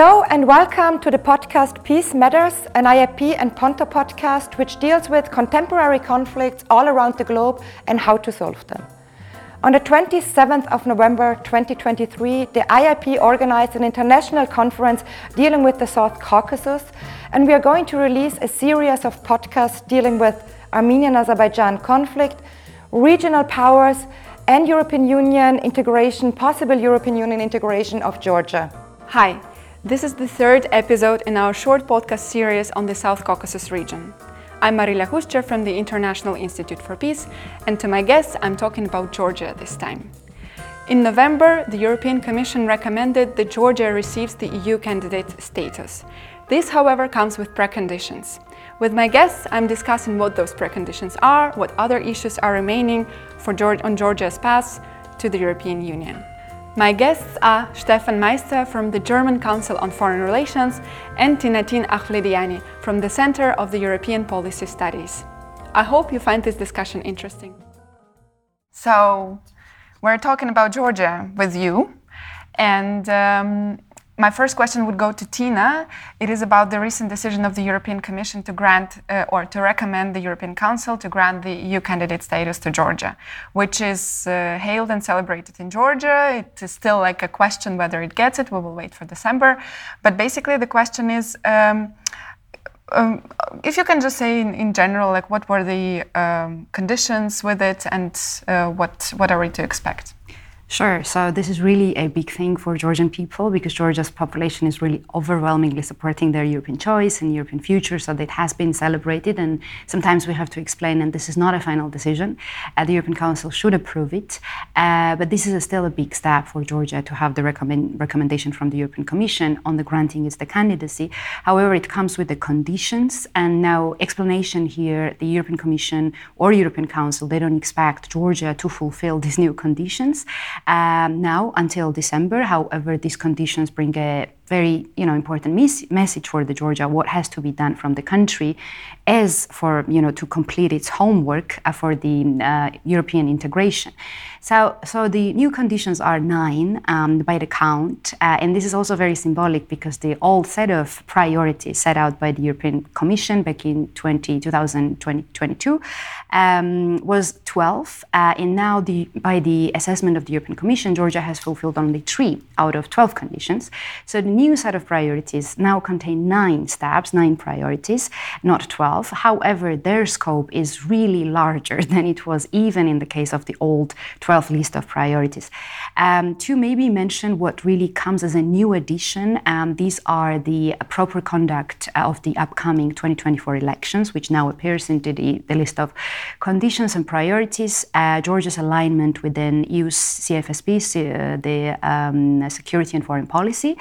Hello and welcome to the podcast Peace Matters, an IIP and Ponto podcast which deals with contemporary conflicts all around the globe and how to solve them. On the 27th of November 2023, the IIP organized an international conference dealing with the South Caucasus, and we are going to release a series of podcasts dealing with Armenian Azerbaijan conflict, regional powers, and European Union integration, possible European Union integration of Georgia. Hi, this is the third episode in our short podcast series on the South Caucasus region. I'm Marila Huscher from the International Institute for Peace, and to my guests, I'm talking about Georgia this time. In November, the European Commission recommended that Georgia receives the EU candidate status. This, however, comes with preconditions. With my guests, I'm discussing what those preconditions are, what other issues are remaining for George, on Georgia's path to the European Union. My guests are Stefan Meister from the German Council on Foreign Relations and Tinatin Akhvlediani from the Center of the European Policy Studies. I hope you find this discussion interesting. So, we're talking about Georgia with you, and um, my first question would go to Tina. It is about the recent decision of the European Commission to grant uh, or to recommend the European Council to grant the EU candidate status to Georgia, which is uh, hailed and celebrated in Georgia. It is still like a question whether it gets it. We will wait for December. But basically, the question is. Um, um, if you can just say in, in general, like what were the um, conditions with it, and uh, what what are we to expect? Sure. So this is really a big thing for Georgian people because Georgia's population is really overwhelmingly supporting their European choice and European future. So it has been celebrated, and sometimes we have to explain. And this is not a final decision. Uh, the European Council should approve it, uh, but this is a still a big step for Georgia to have the recommend, recommendation from the European Commission on the granting its the candidacy. However, it comes with the conditions, and now explanation here: the European Commission or European Council they don't expect Georgia to fulfill these new conditions um, now until December. However, these conditions bring a very you know important mes- message for the Georgia what has to be done from the country as for you know to complete its homework uh, for the uh, European integration. So so the new conditions are nine um, by the count, uh, and this is also very symbolic because the old set of priorities set out by the European Commission back in 20, 2022 um, was 12, uh, and now the by the assessment of the European Commission, Georgia has fulfilled only three out of 12 conditions. So the new set of priorities now contain nine steps, nine priorities, not 12. However, their scope is really larger than it was even in the case of the old 12 list of priorities. Um, to maybe mention what really comes as a new addition, um, these are the proper conduct of the upcoming 2024 elections, which now appears into the, the list of conditions and priorities. Uh, Georgia's alignment within EU CFSP, uh, the um, security and foreign policy,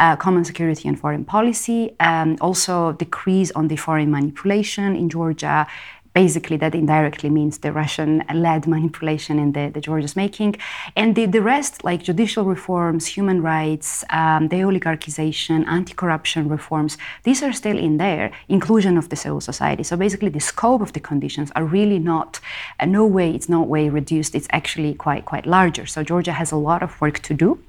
uh, common security and foreign policy, um, also decrease on the foreign manipulation in Georgia. Basically, that indirectly means the Russian led manipulation in the, the Georgia's making. And the, the rest, like judicial reforms, human rights, um, deoligarchization, anti corruption reforms, these are still in there, inclusion of the civil society. So basically, the scope of the conditions are really not, uh, no way, it's no way reduced, it's actually quite, quite larger. So Georgia has a lot of work to do.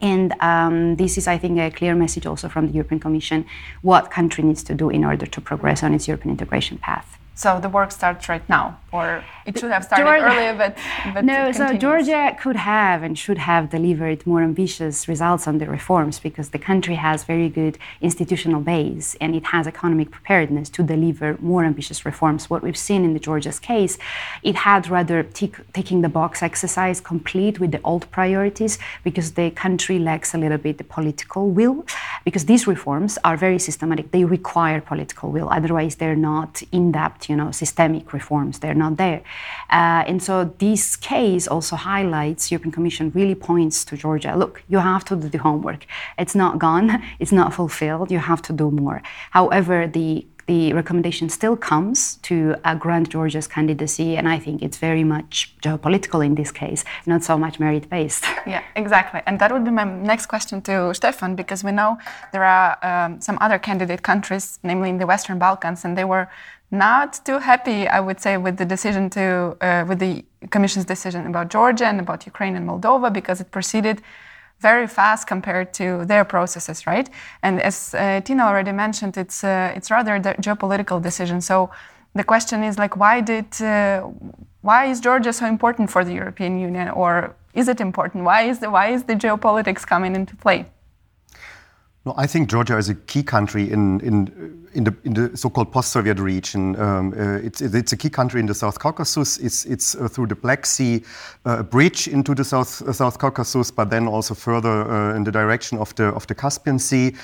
And um, this is, I think, a clear message also from the European Commission what country needs to do in order to progress on its European integration path. So the work starts right now, or it should have started Georgia, earlier, but, but no. So Georgia could have and should have delivered more ambitious results on the reforms because the country has very good institutional base and it has economic preparedness to deliver more ambitious reforms. What we've seen in the Georgia's case, it had rather taking the box exercise complete with the old priorities because the country lacks a little bit the political will. Because these reforms are very systematic, they require political will. Otherwise, they're not in depth you know, systemic reforms. They're not there. Uh, and so this case also highlights, European Commission really points to Georgia, look, you have to do the homework. It's not gone, it's not fulfilled, you have to do more. However, the the recommendation still comes to uh, grant Georgia's candidacy, and I think it's very much geopolitical in this case, not so much merit based. Yeah, exactly. And that would be my next question to Stefan, because we know there are um, some other candidate countries, namely in the Western Balkans, and they were not too happy, I would say, with the decision to, uh, with the Commission's decision about Georgia and about Ukraine and Moldova because it proceeded very fast compared to their processes, right? And as uh, Tina already mentioned, it's uh, it's rather a geopolitical decision. So the question is like, why did uh, why is Georgia so important for the European Union, or is it important? Why is the why is the geopolitics coming into play? No, I think Georgia is a key country in, in, in the, the so-called post-Soviet region. Um, uh, it's, it's a key country in the South Caucasus. It's, it's uh, through the Black Sea, uh, bridge into the South, uh, South Caucasus, but then also further uh, in the direction of the, of the Caspian Sea.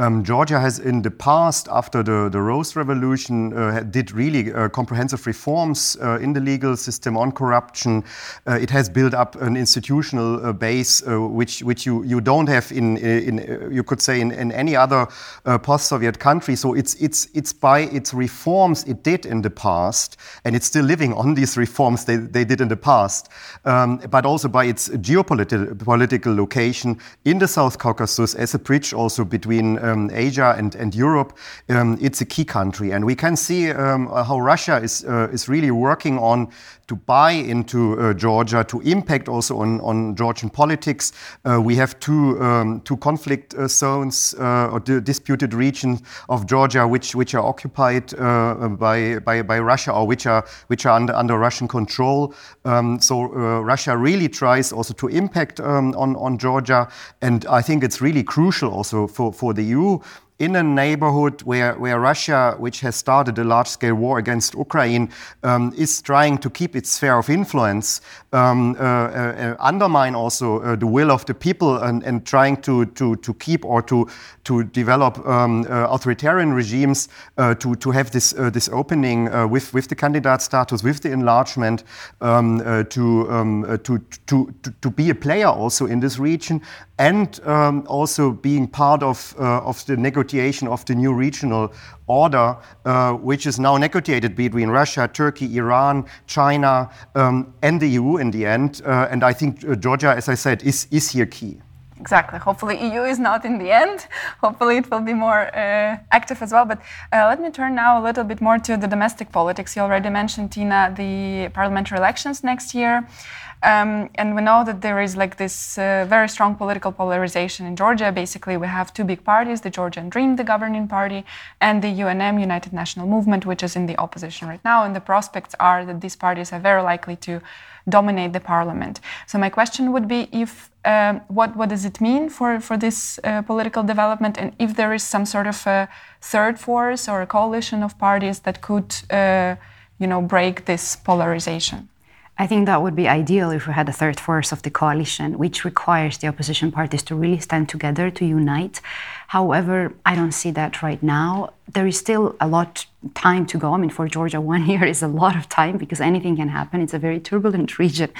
Um, Georgia has, in the past, after the, the Rose Revolution, uh, did really uh, comprehensive reforms uh, in the legal system on corruption. Uh, it has built up an institutional uh, base uh, which which you, you don't have in, in you could say in, in any other post-Soviet country. So it's it's it's by its reforms it did in the past, and it's still living on these reforms they, they did in the past, um, but also by its geopolitical political location in the South Caucasus as a bridge also between um, Asia and, and Europe, um, it's a key country. And we can see um, how Russia is, uh, is really working on to buy into uh, Georgia, to impact also on, on Georgian politics. Uh, we have two, um, two conflict uh, zones uh, or disputed regions of Georgia which, which are occupied by, by, by Russia or which are, which are under, under Russian control. Um, so Russia really tries also to impact um, on, on Georgia. And I think it's really crucial also for, for the EU in a neighborhood where, where Russia, which has started a large scale war against Ukraine, um, is trying to keep its sphere of influence, um, uh, uh, undermine also uh, the will of the people, and, and trying to, to, to keep or to, to develop um, uh, authoritarian regimes, uh, to, to have this, uh, this opening with, with the candidate status, with the enlargement, um, to, um, to, to, to, to be a player also in this region, and um, also being part of, of the negotiations negotiation of the new regional order, uh, which is now negotiated between Russia, Turkey, Iran, China, um, and the EU in the end. Uh, and I think uh, Georgia, as I said, is, is here key. Exactly. Hopefully, EU is not in the end. Hopefully, it will be more uh, active as well. But uh, let me turn now a little bit more to the domestic politics. You already mentioned, Tina, the parliamentary elections next year. Um, and we know that there is like this uh, very strong political polarization in Georgia. Basically, we have two big parties the Georgian Dream, the governing party, and the UNM, United National Movement, which is in the opposition right now. And the prospects are that these parties are very likely to dominate the parliament. So, my question would be if um, what, what does it mean for, for this uh, political development, and if there is some sort of a third force or a coalition of parties that could, uh, you know, break this polarization? I think that would be ideal if we had a third force of the coalition, which requires the opposition parties to really stand together, to unite. However, I don't see that right now. There is still a lot time to go. I mean, for Georgia, one year is a lot of time because anything can happen. It's a very turbulent region,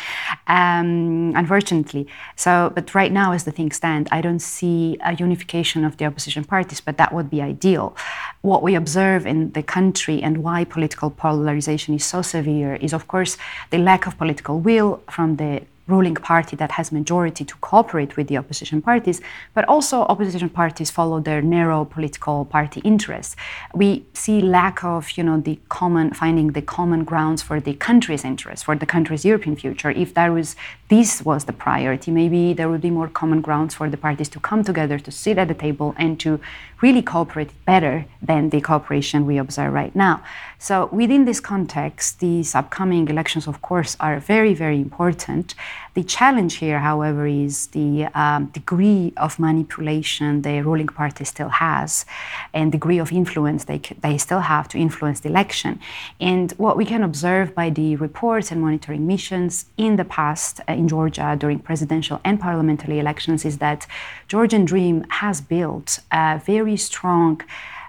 um, unfortunately. So, but right now, as the things stand, I don't see a unification of the opposition parties, but that would be ideal. What we observe in the country and why political polarization is so severe is, of course, the lack of political will from the ruling party that has majority to cooperate with the opposition parties, but also opposition parties follow their narrow political party interests. We see lack of, you know, the common finding the common grounds for the country's interests, for the country's European future. If there was this was the priority, maybe there would be more common grounds for the parties to come together, to sit at the table, and to really cooperate better than the cooperation we observe right now. So, within this context, these upcoming elections, of course, are very, very important. The challenge here, however, is the um, degree of manipulation the ruling party still has and degree of influence they, they still have to influence the election. And what we can observe by the reports and monitoring missions in the past uh, in Georgia during presidential and parliamentary elections is that Georgian Dream has built a very strong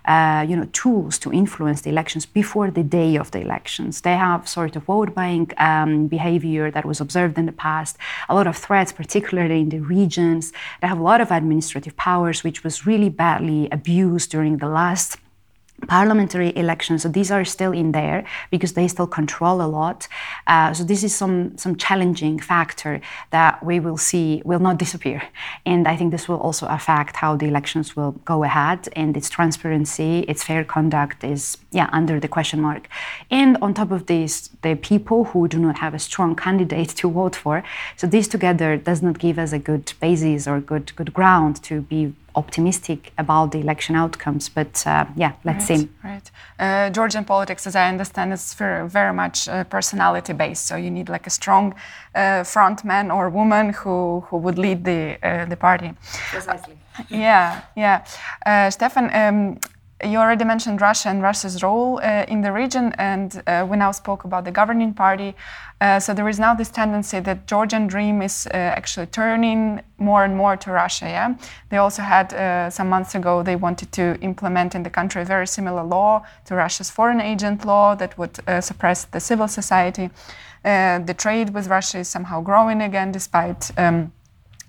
uh, you know, tools to influence the elections before the day of the elections. They have sort of vote buying um, behavior that was observed in the past, a lot of threats, particularly in the regions. They have a lot of administrative powers, which was really badly abused during the last parliamentary elections. So these are still in there because they still control a lot. Uh, so this is some some challenging factor that we will see will not disappear, and I think this will also affect how the elections will go ahead and its transparency, its fair conduct is yeah under the question mark. And on top of this, the people who do not have a strong candidate to vote for. So this together does not give us a good basis or good good ground to be optimistic about the election outcomes. But uh, yeah, let's right, see. Right. Uh, Georgian politics, as I understand, is very, very much uh, personality based. So you need like a strong uh, front man or woman who, who would lead the uh, the party. Precisely. yeah, yeah. Uh, Stefan, um, you already mentioned Russia and Russia's role uh, in the region, and uh, we now spoke about the governing party. Uh, so there is now this tendency that Georgian Dream is uh, actually turning more and more to Russia. Yeah, they also had uh, some months ago they wanted to implement in the country a very similar law to Russia's foreign agent law that would uh, suppress the civil society. the trade with Russia is somehow growing again, despite. Um,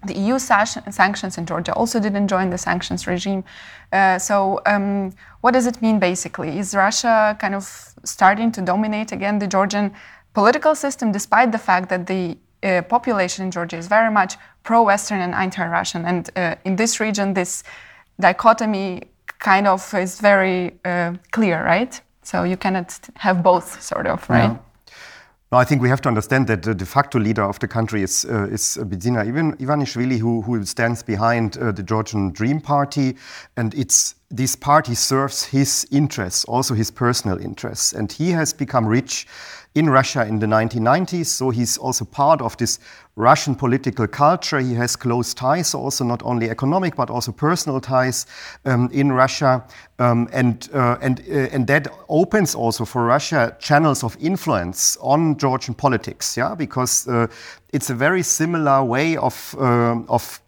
the EU sanctions in Georgia also didn't join the sanctions regime. Uh, so, um, what does it mean basically? Is Russia kind of starting to dominate again the Georgian political system, despite the fact that the uh, population in Georgia is very much pro Western and anti Russian? And uh, in this region, this dichotomy kind of is very uh, clear, right? So, you cannot have both, sort of, right? Yeah. No, I think we have to understand that the de facto leader of the country is, uh, is Bidzina Ivanishvili, who, who stands behind uh, the Georgian Dream Party. And it's, this party serves his interests, also his personal interests. And he has become rich in Russia in the 1990s. So he's also part of this Russian political culture. He has close ties, also not only economic but also personal ties um, in Russia, um, and uh, and uh, and that opens also for Russia channels of influence on Georgian politics. Yeah, because uh, it's a very similar way of uh, of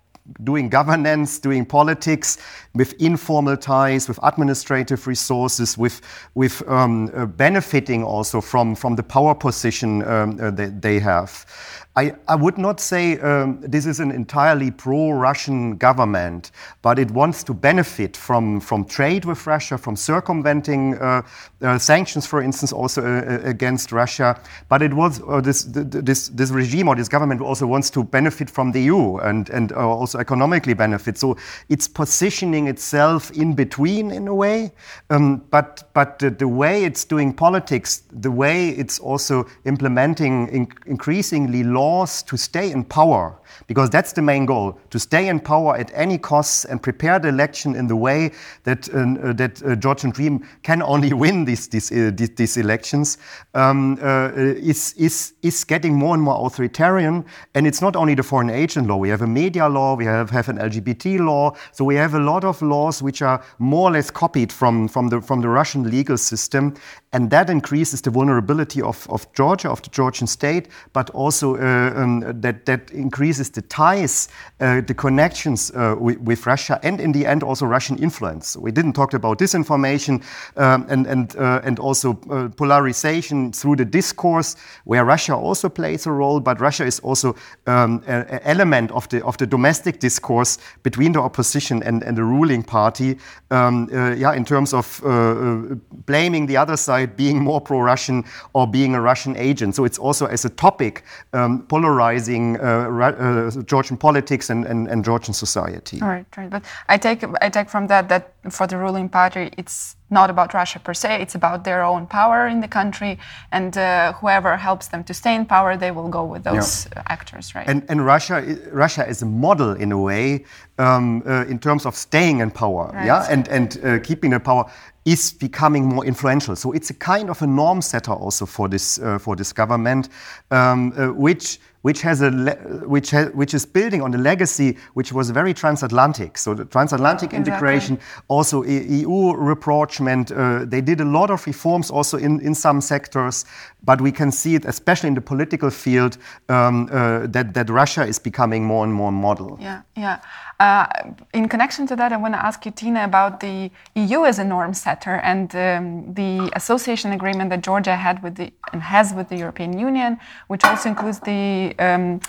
doing governance, doing politics with informal ties, with administrative resources, with, with um, uh, benefiting also from, from the power position um, uh, that they have. I, I, would not say um, this is an entirely pro-Russian government, but it wants to benefit from, from trade with Russia, from circumventing uh, uh, sanctions, for instance, also uh, uh against Russia. But it was uh, this, this, this regime or this government also wants to benefit from the EU and, and uh, also economically benefit. So it's positioning itself in between in a way. Um, but but the, the, way it's doing politics, the way it's also implementing in, increasingly law laws to stay in power, because that's the main goal to stay in power at any cost and prepare the election in the way that, uh, uh that uh, Georgian Dream can only win these, these, uh, these, these elections, um, uh, is, is, is getting more and more authoritarian. And it's not only the foreign agent law, we have a media law, we have, have an LGBT law, so we have a lot of laws which are more or less copied from, from, the, from the Russian legal system. And that increases the vulnerability of, of Georgia, of the Georgian state, but also uh, um, that, that increases the ties, uh, the connections uh, with, with, Russia, and in the end also Russian influence. We didn't talk about disinformation um, and, and, uh, and also uh, polarization through the discourse, where Russia also plays a role, but Russia is also um, an element of the, of the domestic discourse between the opposition and, and the ruling party, um, uh, yeah, in terms of blaming the other side being more pro-Russian or being a Russian agent. So it's also as a topic um, polarizing uh, uh, Georgian politics and, and, and, Georgian society. All right, right. But I take I take from that that for the ruling party, it's not about Russia per se. It's about their own power in the country, and uh, whoever helps them to stay in power, they will go with those yeah. actors, right? And, and Russia, Russia is a model in a way um, uh, in terms of staying in power, right. yeah, and and uh, keeping the power is becoming more influential. So it's a kind of a norm setter also for this uh, for this government, um, uh, which which has a which ha which is building on a legacy which was very transatlantic. So the transatlantic exactly. integration, also EU rapprochement. Uh, they did a lot of reforms also in in some sectors, but we can see it especially in the political field um, uh, that that Russia is becoming more and more model. Yeah, yeah. Uh, in connection to that, I want to ask you, Tina, about the EU as a norm setter and um, the association agreement that Georgia had with the and has with the European Union, which also includes the um,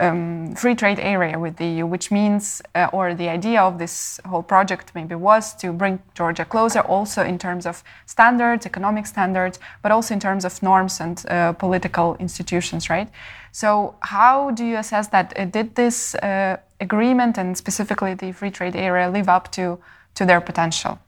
um, free trade area with the EU, which means, uh, or the idea of this whole project maybe was to bring Georgia closer, also in terms of standards, economic standards, but also in terms of norms and uh, political institutions, right? So, how do you assess that? Uh, did this uh, agreement and specifically the free trade area live up to, to their potential?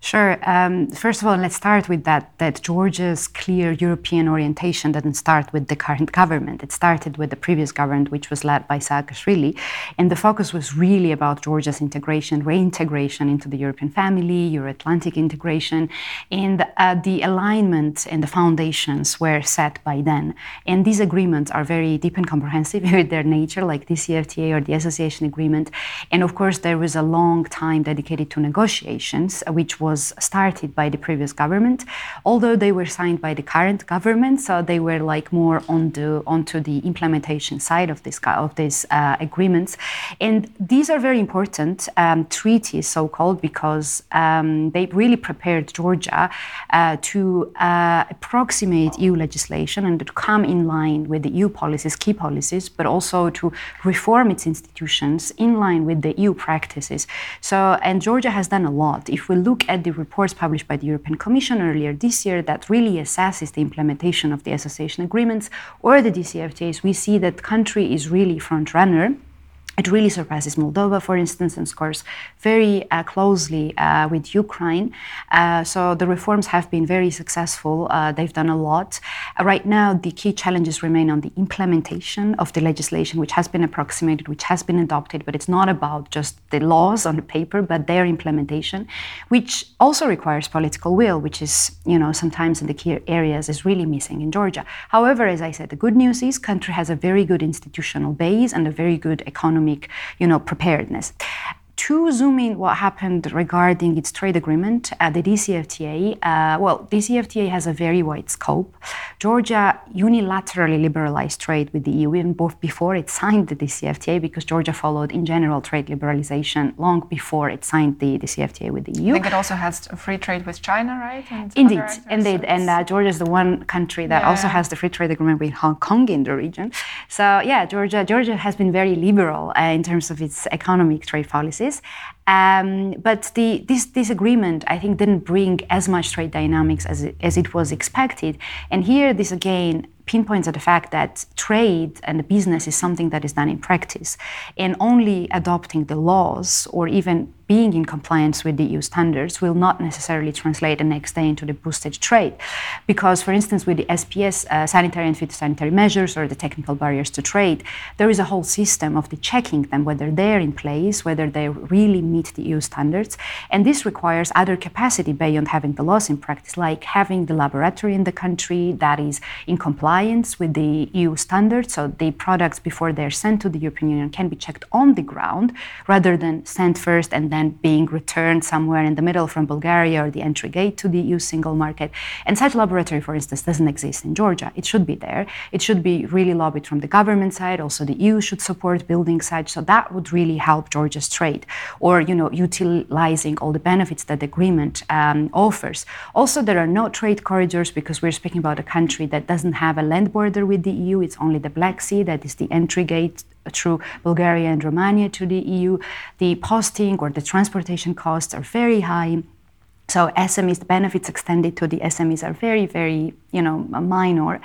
Sure. Um, first of all, let's start with that. That Georgia's clear European orientation didn't start with the current government. It started with the previous government, which was led by Saakashvili, and the focus was really about Georgia's integration, reintegration into the European family, Euro-Atlantic integration, and uh, the alignment and the foundations were set by then. And these agreements are very deep and comprehensive with their nature, like the CFTA or the Association Agreement. And of course, there was a long time dedicated to negotiations, which was was started by the previous government, although they were signed by the current government, so they were like more on the onto the implementation side of this of these uh, agreements. And these are very important um, treaties, so called, because um, they really prepared Georgia uh, to uh, approximate EU legislation and to come in line with the EU policies, key policies, but also to reform its institutions in line with the EU practices. So, and Georgia has done a lot. If we look at the reports published by the European Commission earlier this year that really assesses the implementation of the association agreements or the DCFTAs, we see that country is really front runner it really surpasses Moldova, for instance, and scores very uh, closely uh, with Ukraine. Uh, so the reforms have been very successful. Uh, they've done a lot. Uh, right now, the key challenges remain on the implementation of the legislation, which has been approximated, which has been adopted, but it's not about just the laws on the paper, but their implementation, which also requires political will, which is, you know, sometimes in the key areas is really missing in Georgia. However, as I said, the good news is country has a very good institutional base and a very good economy economic, you know, preparedness to zoom in what happened regarding its trade agreement, uh, the DCFTA, uh, well, DCFTA has a very wide scope. Georgia unilaterally liberalized trade with the EU even both before it signed the DCFTA because Georgia followed in general trade liberalization long before it signed the DCFTA with the EU. I think it also has free trade with China, right? And indeed, indeed. And uh, Georgia is the one country that yeah. also has the free trade agreement with Hong Kong in the region. So yeah, Georgia, Georgia has been very liberal uh, in terms of its economic trade policies, Um, but the, this, this agreement, I think, didn't bring as much trade dynamics as it, as it was expected. And here, this again pinpoints at the fact that trade and the business is something that is done in practice. And only adopting the laws or even being in compliance with the EU standards will not necessarily translate the next day into the boosted trade. Because, for instance, with the SPS, uh, sanitary and phytosanitary measures or the technical barriers to trade, there is a whole system of the checking them, whether they're in place, whether they really meet the EU standards. And this requires other capacity beyond having the laws in practice, like having the laboratory in the country that is in compliance compliance with the EU standards. So the products, before they're sent to the European Union, can be checked on the ground rather than sent first and then being returned somewhere in the middle from Bulgaria or the entry gate to the EU single market. And such laboratory, for instance, doesn't exist in Georgia. It should be there. It should be really lobbied from the government side. Also, the EU should support building such. So that would really help Georgia's trade or, you know, utilizing all the benefits that the agreement um, offers. Also, there are no trade corridors because we're speaking about a country that doesn't have a land border with the EU. It's only the Black Sea that is the entry gate through Bulgaria and Romania to the EU. The posting or the transportation costs are very high. So SMEs, benefits extended to the SMEs are very, very, you know, minor.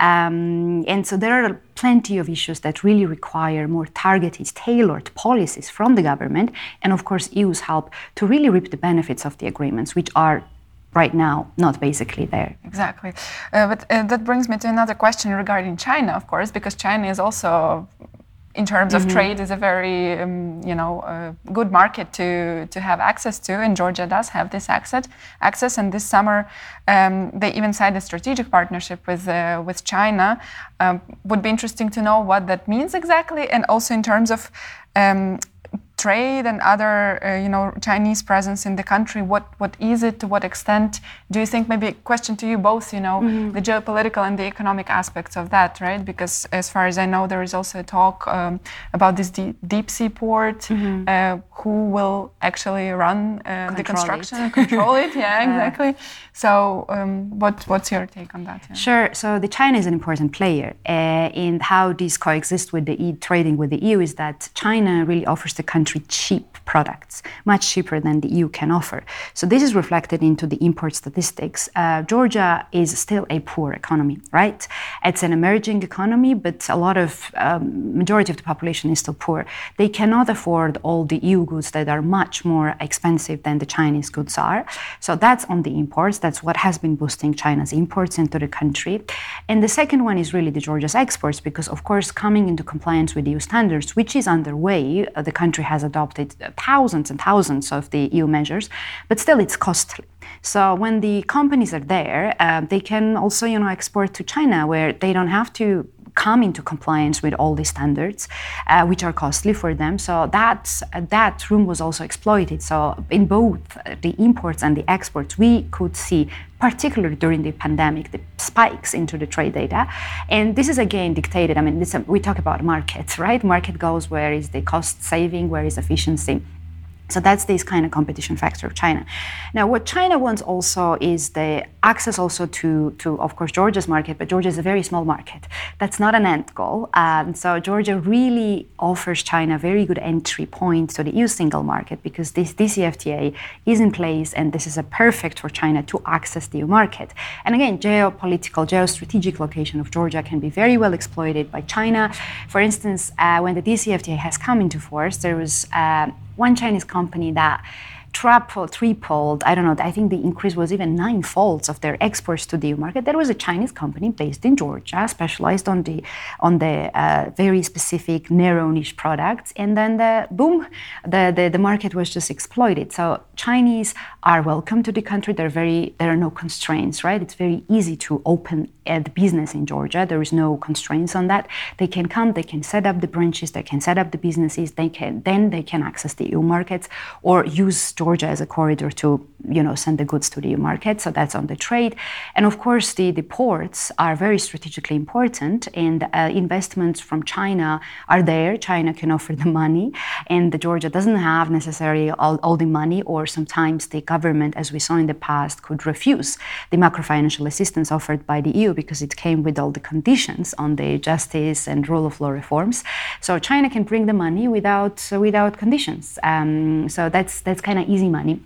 Um, and so there are plenty of issues that really require more targeted, tailored policies from the government, and of course EU's help to really reap the benefits of the agreements, which are right now not basically there. Exactly. Uh, but uh, that brings me to another question regarding China, of course, because China is also in terms of mm -hmm. trade is a very um, you know uh, good market to to have access to and Georgia does have this access access and this summer um, they even signed a strategic partnership with uh, with China um, would be interesting to know what that means exactly and also in terms of um, trade and other, uh, you know, Chinese presence in the country? What what is it? To what extent? Do you think maybe a question to you both? You know, mm-hmm. the geopolitical and the economic aspects of that, right? Because as far as I know, there is also a talk um, about this deep, deep sea port. Mm-hmm. Uh, who will actually run uh, the construction it. and control it? Yeah, exactly. So, um, what what's your take on that? Yeah? Sure. So, the China is an important player uh, in how these coexist with the e- trading with the EU. Is that China really offers the country cheap products, much cheaper than the EU can offer. So this is reflected into the import statistics. Uh, Georgia is still a poor economy, right? It's an emerging economy, but a lot of um, majority of the population is still poor. They cannot afford all the EU goods that are much more expensive than the Chinese goods are. So that's on the imports. That's what has been boosting China's imports into the country. And the second one is really the Georgia's exports, because of course, coming into compliance with EU standards, which is underway, uh, the country has adopted thousands and thousands of the EU measures, but still it's costly. So when the companies are there, uh, they can also, you know, export to China where they don't have to come into compliance with all these standards, uh, which are costly for them. So that's, uh, that room was also exploited. So in both the imports and the exports, we could see, particularly during the pandemic, the spikes into the trade data. And this is again dictated. I mean, this, we talk about markets, right? Market goes where is the cost saving, where is efficiency. So that's this kind of competition factor of China. Now, what China wants also is the access also to, to of course, Georgia's market, but Georgia is a very small market. That's not an end goal. Um, so Georgia really offers China a very good entry point to the EU single market because this DCFTA is in place and this is a perfect for China to access the EU market. And again, geopolitical, geostrategic location of Georgia can be very well exploited by China. For instance, uh, when the DCFTA has come into force, there was uh, one Chinese company that tripled, tripled, I don't know, I think the increase was even nine folds of their exports to the EU market. There was a Chinese company based in Georgia, specialized on the on the uh, very specific narrow niche products, and then the boom, the, the, the market was just exploited. So Chinese are welcome to the country. There are very there are no constraints, right? It's very easy to open a business in Georgia. There is no constraints on that. They can come, they can set up the branches, they can set up the businesses. They can then they can access the EU markets or use Georgia as a corridor to you know send the goods to the market. So that's on the trade, and of course the, the ports are very strategically important, and uh, investments from China are there. China can offer the money, and the Georgia doesn't have necessarily all, all the money, or sometimes the government, as we saw in the past, could refuse the macro financial assistance offered by the EU because it came with all the conditions on the justice and rule of law reforms. So China can bring the money without without conditions. Um, so that's that's kind of easy money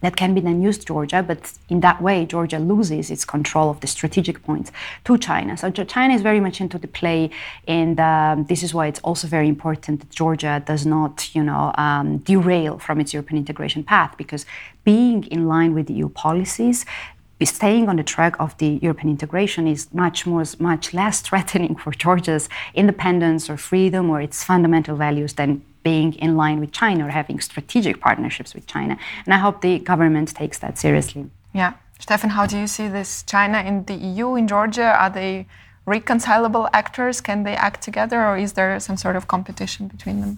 that can be then used Georgia, but in that way, Georgia loses its control of the strategic points to China. So China is very much into the play, and um, this is why it's also very important that Georgia does not, you know, um, derail from its European integration path, because being in line with EU policies staying on the track of the European integration is much more, much less threatening for Georgia's independence or freedom or its fundamental values than being in line with China or having strategic partnerships with China. And I hope the government takes that seriously. Yeah. Stefan, how do you see this China in the EU, in Georgia? Are they reconcilable actors? Can they act together or is there some sort of competition between them?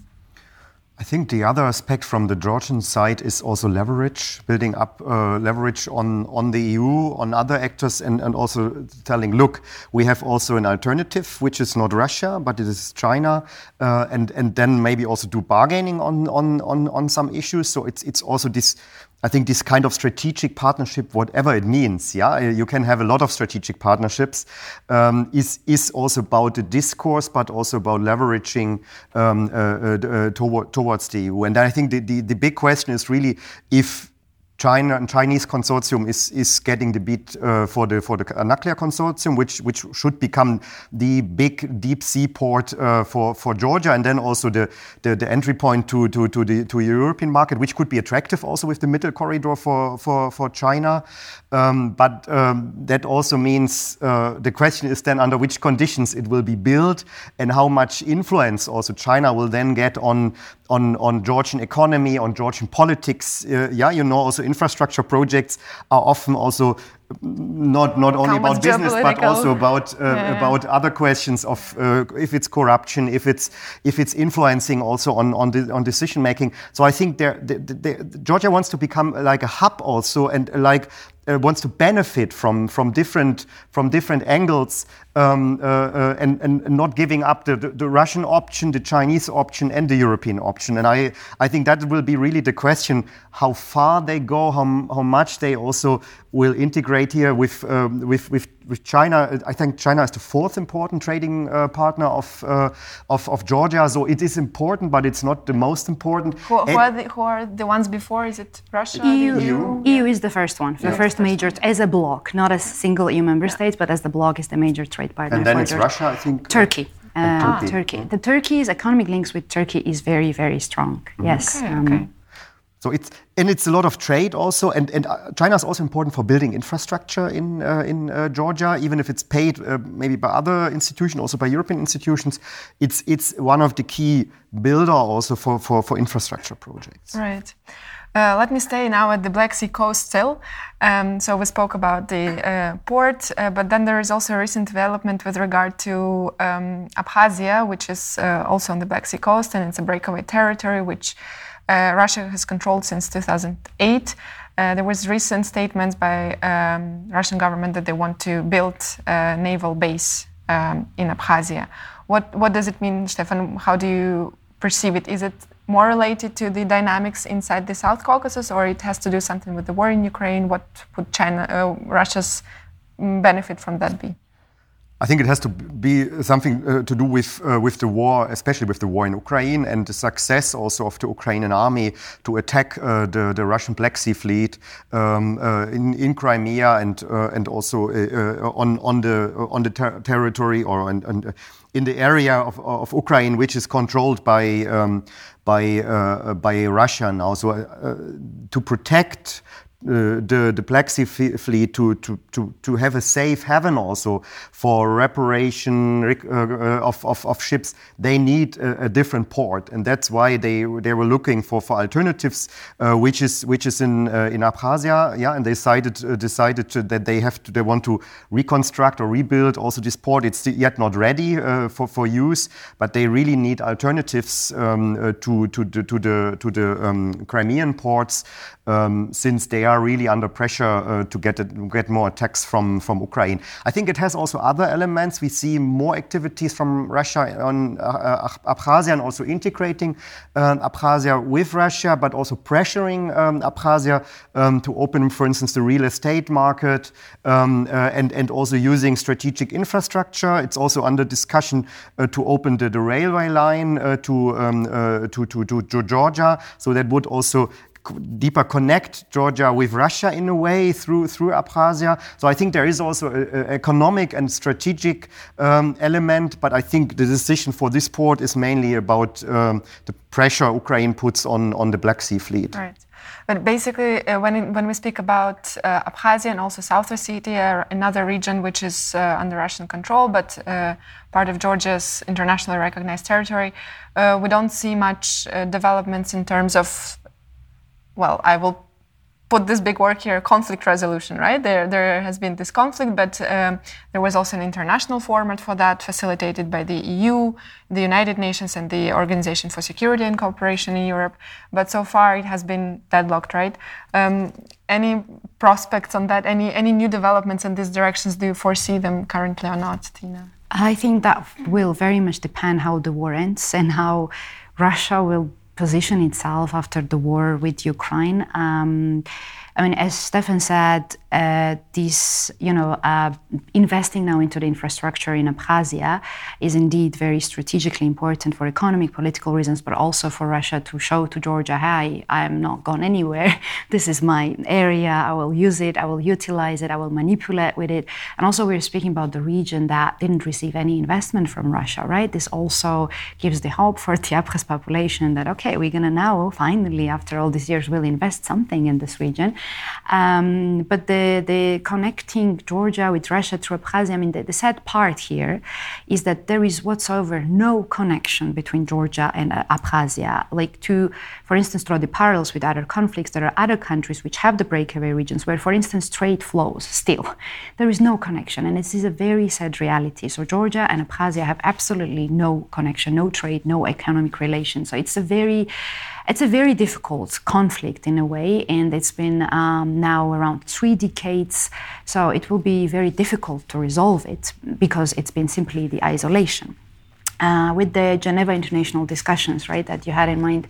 I think the other aspect from the Georgian side is also leverage, building up uh, leverage on, on the EU, on other actors, and, and also telling, look, we have also an alternative, which is not Russia, but it is China, uh, and, and then maybe also do bargaining on, on, on, on some issues. So it's, it's also this I think this kind of strategic partnership, whatever it means, yeah, you can have a lot of strategic partnerships, um, is is also about the discourse, but also about leveraging um, uh, uh, uh toward, towards the EU. And I think the, the, the big question is really if China and Chinese consortium is, is getting the beat uh, for the for the Anaklia consortium, which which should become the big deep sea port uh, for for Georgia, and then also the, the, the entry point to to to the to European market, which could be attractive also with the middle corridor for for for China. Um, but um, that also means uh, the question is then under which conditions it will be built and how much influence also China will then get on on, on Georgian economy, on Georgian politics. Uh, yeah, you know, also infrastructure projects are often also not not only about business but also about uh, yeah. about other questions of uh, if it's corruption if it's if it's influencing also on on, the, on decision making so i think there, the, the, georgia wants to become like a hub also and like uh, wants to benefit from from different from different angles um, uh, uh, and, and not giving up the, the, the, Russian option, the Chinese option, and the European option. And I, I think that will be really the question how far they go, how, how much they also will integrate here with, um, with, with, with China. I think China is the fourth important trading uh, partner of, uh, of, of, Georgia. So it is important, but it's not the most important. Who, who, are, the, who are, the, ones before? Is it Russia? EU, EU? EU is the first one, the yeah. first major, as a bloc, not as single EU member yeah. states, but as the bloc is the major trade trade partner. And then it's Russia, I think. Turkey. Uh, Turkey. Turkey. The Turkey's economic links with Turkey is very, very strong. Mm-hmm. Yes. Okay, um, okay. So it's and it's a lot of trade also, and and uh, China is also important for building infrastructure in uh, in uh, Georgia, even if it's paid uh, maybe by other institutions, also by European institutions. It's it's one of the key builder also for for, for infrastructure projects. Right. Uh, let me stay now at the Black Sea coast still. Um, so we spoke about the uh, port, uh, but then there is also a recent development with regard to um, Abkhazia, which is uh, also on the Black Sea coast, and it's a breakaway territory which uh, Russia has controlled since 2008. Uh, there was recent statements by um, Russian government that they want to build a naval base um, in Abkhazia. What what does it mean, Stefan? How do you perceive it? Is it more related to the dynamics inside the South Caucasus, or it has to do something with the war in Ukraine? What would China, uh, Russia's mm, benefit from that be? I think it has to be something uh, to do with uh, with the war, especially with the war in Ukraine and the success also of the Ukrainian army to attack uh, the, the Russian Black Sea Fleet um, uh, in, in Crimea and uh, and also uh, on on the on the ter territory or on, on in the area of, of Ukraine, which is controlled by um, by uh, by Russia now. So uh, to protect the, the Black Sea fleet to, to, to, to have a safe haven also for reparation uh, uh, of, of, of, ships, they need a, a, different port. And that's why they, they were looking for, for alternatives, uh, which is, which is in, uh, in Abkhazia. Yeah, and they decided, uh, decided to, that they, have to, they want to reconstruct or rebuild also this port. It's yet not ready for, for use, but they really need alternatives um, to, to, the, to the, to the um, Crimean ports um, since they are really under pressure uh, to get, it, get more attacks from, from Ukraine. I think it has also other elements. We see more activities from Russia on uh, uh Abkhazia and also integrating um, Abkhazia with Russia, but also pressuring um, Abkhazia um, to open, for instance, the real estate market um, uh, and, and also using strategic infrastructure. It's also under discussion uh, to open the, the railway line uh, to, um, to, to, to Georgia. So that would also deeper connect Georgia with Russia in a way through through Abkhazia. So I think there is also an economic and strategic um, element, but I think the decision for this port is mainly about um, the pressure Ukraine puts on on the Black Sea fleet. Right. But basically, uh, when, when we speak about uh, Abkhazia and also South Ossetia, another region which is uh, under Russian control, but uh, part of Georgia's internationally recognized territory, uh, we don't see much uh, developments in terms of well, I will put this big word here conflict resolution right? There there has been this conflict but um, there was also an international format for that facilitated by the eu the united nations and the organization for security and cooperation in europe. But so far it has been deadlocked right? Um, any prospects on that? Any any new developments in these directions? Do you foresee them currently or not tina? I think that will very much depend how the war ends and how russia will position itself after the war with Ukraine. Um, I mean, as Stefan said, uh, this, you know, uh, investing now into the infrastructure in Abkhazia is indeed very strategically important for economic, political reasons, but also for Russia to show to Georgia, hey, I am not gone anywhere. this is my area. I will use it. I will utilize it. I will manipulate with it. And also, we're speaking about the region that didn't receive any investment from Russia, right? This also gives the hope for the Abkhaz population that, okay, we're going to now finally, after all these years, will invest something in this region. Um, but the the, connecting Georgia with Russia through Abkhazia, I mean, the, the, sad part here is that there is whatsoever no connection between Georgia and uh, Abkhazia. Like, to, for instance, draw the parallels with other conflicts, there are other countries which have the breakaway regions where, for instance, trade flows still. There is no connection, and this is a very sad reality. So, Georgia and Abkhazia have absolutely no connection, no trade, no economic relations. So, it's a very it's a very difficult conflict in a way, and it's been um, now around three decades. So it will be very difficult to resolve it because it's been simply the isolation. Uh, with the Geneva International discussions, right, that you had in mind,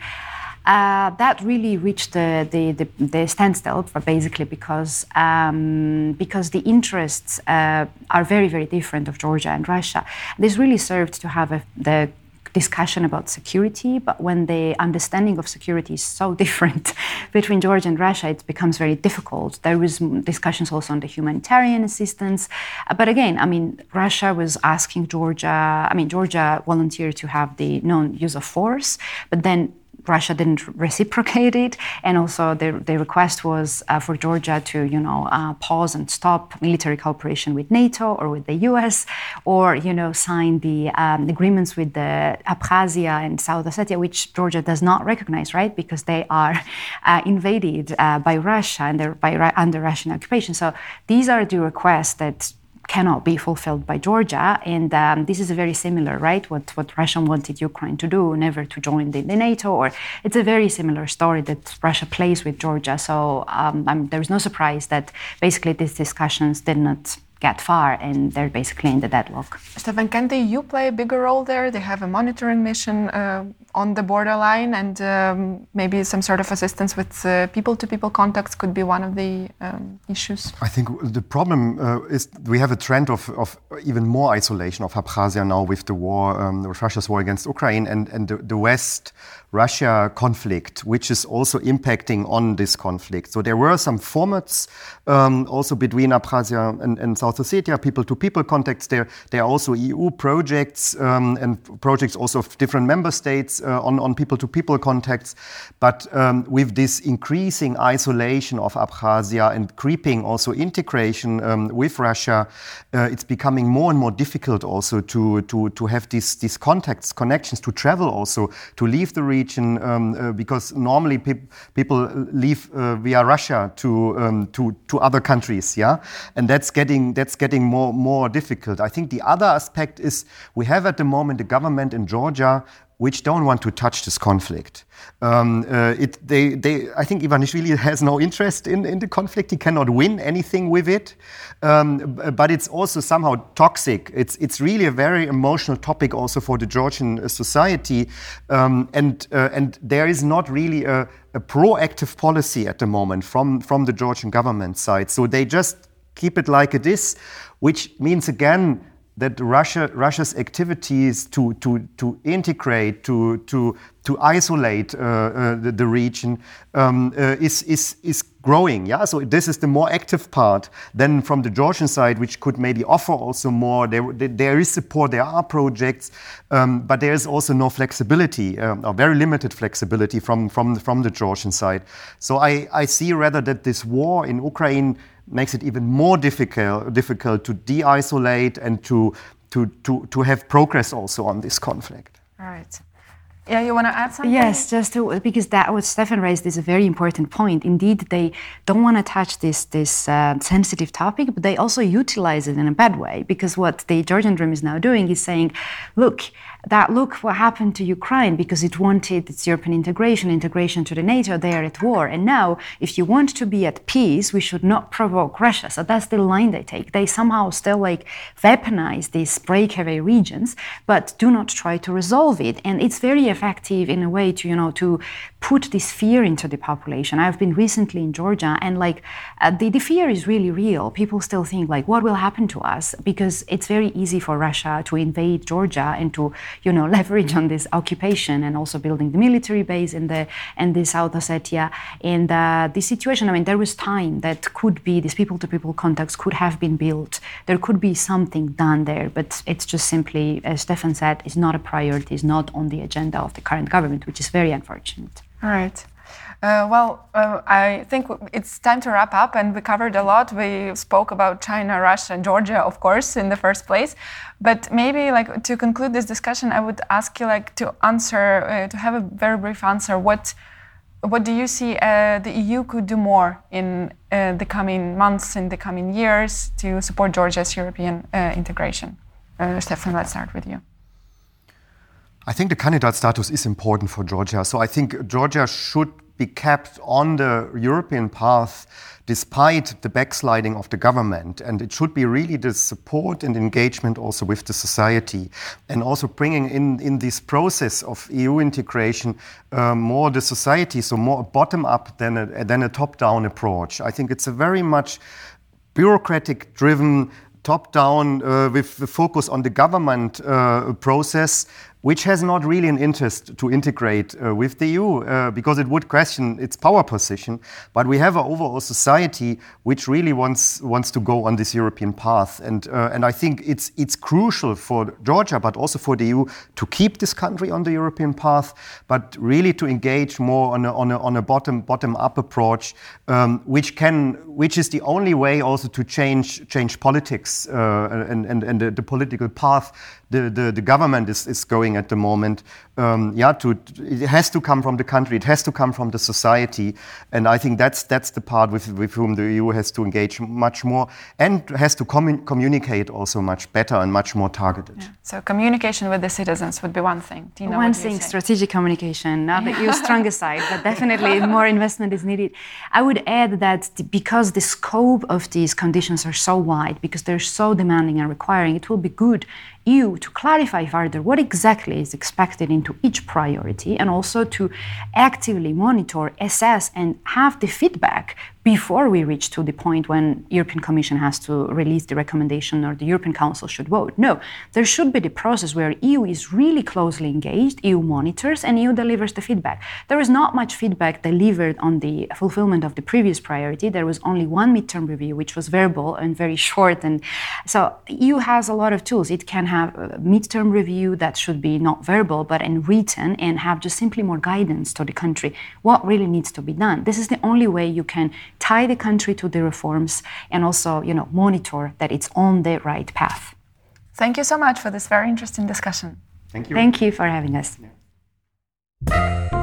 uh, that really reached the, the, the, the standstill, basically because um, because the interests uh, are very very different of Georgia and Russia. This really served to have a, the discussion about security, but when the understanding of security is so different between Georgia and Russia, it becomes very difficult. There was discussions also on the humanitarian assistance, uh, but again, I mean, Russia was asking Georgia. I mean, Georgia volunteered to have the non-use of force, but then Russia didn't reciprocate it, and also the, the request was uh, for Georgia to, you know, uh, pause and stop military cooperation with NATO or with the U.S., or you know, sign the um, agreements with the Abkhazia and South Ossetia, which Georgia does not recognize, right? Because they are uh, invaded uh, by Russia and they're by, under Russian occupation. So these are the requests that cannot be fulfilled by Georgia. And um, this is a very similar, right? What, what Russia wanted Ukraine to do, never to join the, the NATO. Or it's a very similar story that Russia plays with Georgia. So um, there is no surprise that basically these discussions did not get far and they're basically in the deadlock. Stefan, can the EU play a bigger role there? They have a monitoring mission uh, on the borderline and um, maybe some sort of assistance with people to people contacts could be one of the um, issues. I think the problem uh, is we have a trend of, of, even more isolation of Abkhazia now with the war, um, Russia's war against Ukraine and, and the, the West Russia conflict, which is also impacting on this conflict. So there were some formats um, also between Abkhazia and, and South Ossetia, people-to-people contacts. There, there are also EU projects um, and projects also of different member states uh, on, on people-to-people contacts. But um, with this increasing isolation of Abkhazia and creeping also integration um, with Russia, uh, it's becoming more and more difficult also to, to, to have these, these contacts, connections, to travel also, to leave the region region um, uh, because normally pe people leave uh, via Russia to, um, to, to other countries, yeah? And that's getting, that's getting more, more difficult. I think the other aspect is we have at the moment a government in Georgia which don't want to touch this conflict. Um, uh, it, they, they, I think Ivanishvili has no interest in, in the conflict. He cannot win anything with it. Um, but it's also somehow toxic. It's, it's really a very emotional topic also for the Georgian uh, society. Um, and, uh, and there is not really a, a proactive policy at the moment from, from the Georgian government side. So they just keep it like it is, which means again, that Russia, Russia's activities to, to, to integrate, to, to, to isolate uh, uh, the, the, region um, uh, is, is, is growing. Yeah? So this is the more active part than from the Georgian side, which could maybe offer also more. There, there is support, there are projects, um, but there is also no flexibility, um, or very limited flexibility from, from, from the Georgian side. So I, I see rather that this war in Ukraine makes it even more difficult, difficult to de-isolate and to, to, to, to have progress also on this conflict. All right. Yeah, you want to add something? Yes, just to, because that what Stefan raised is a very important point. Indeed, they don't want to touch this this uh, sensitive topic, but they also utilize it in a bad way. Because what the Georgian Dream is now doing is saying, look, that look what happened to Ukraine because it wanted its European integration, integration to the NATO, they are at war. And now, if you want to be at peace, we should not provoke Russia. So that's the line they take. They somehow still like weaponize these breakaway regions, but do not try to resolve it. And it's very effective in a way to, you know, to put this fear into the population. I've been recently in Georgia and like uh, the, the fear is really real. People still think like, what will happen to us? Because it's very easy for Russia to invade Georgia and to you know, leverage on this occupation and also building the military base in the in the South Ossetia. And uh, the situation, I mean, there was time that could be these people-to-people contacts could have been built. There could be something done there, but it's just simply, as Stefan said, it's not a priority, It's not on the agenda of the current government, which is very unfortunate. All right. Uh, well, uh, I think it's time to wrap up, and we covered a lot. We spoke about China, Russia, and Georgia, of course, in the first place. But maybe, like to conclude this discussion, I would ask you, like, to answer, uh, to have a very brief answer. What, what do you see uh, the EU could do more in uh, the coming months, in the coming years, to support Georgia's European uh, integration? Stefan, let's start with you. I think the candidate status is important for Georgia. So I think Georgia should be kept on the European path despite the backsliding of the government. And it should be really the support and engagement also with the society and also bringing in, in this process of EU integration uh, more the society, so more bottom up than a, than a top down approach. I think it's a very much bureaucratic driven top down uh, with the focus on the government uh, process which has not really an interest to integrate uh, with the EU uh, because it would question its power position. But we have an overall society which really wants wants to go on this European path, and uh, and I think it's it's crucial for Georgia, but also for the EU, to keep this country on the European path, but really to engage more on a, on a, on a bottom bottom up approach, um, which can which is the only way also to change change politics uh, and and and the, the political path the, the, the government is, is going at the moment. Um, yeah, to, it has to come from the country, it has to come from the society. And I think that's, that's the part with, with whom the EU has to engage much more and has to commun communicate also much better and much more targeted. Yeah. So, communication with the citizens would be one thing. Dina, one thing, strategic communication, not the EU's strongest side, but definitely more investment is needed. I would add that because the scope of these conditions are so wide, because they're so demanding and requiring, it will be good you to clarify further what exactly is expected into each priority and also to actively monitor, assess, and have the feedback before we reach to the point when European Commission has to release the recommendation or the European Council should vote. No, there should be the process where EU is really closely engaged, EU monitors, and EU delivers the feedback. There is not much feedback delivered on the fulfillment of the previous priority. There was only one midterm review, which was verbal and very short. And so EU has a lot of tools. It can have a midterm review that should be not verbal but in written and have just simply more guidance to the country what really needs to be done. This is the only way you can tie the country to the reforms and also, you know, monitor that it's on the right path. Thank you so much for this very interesting discussion. Thank you. Thank you for having us. Yeah.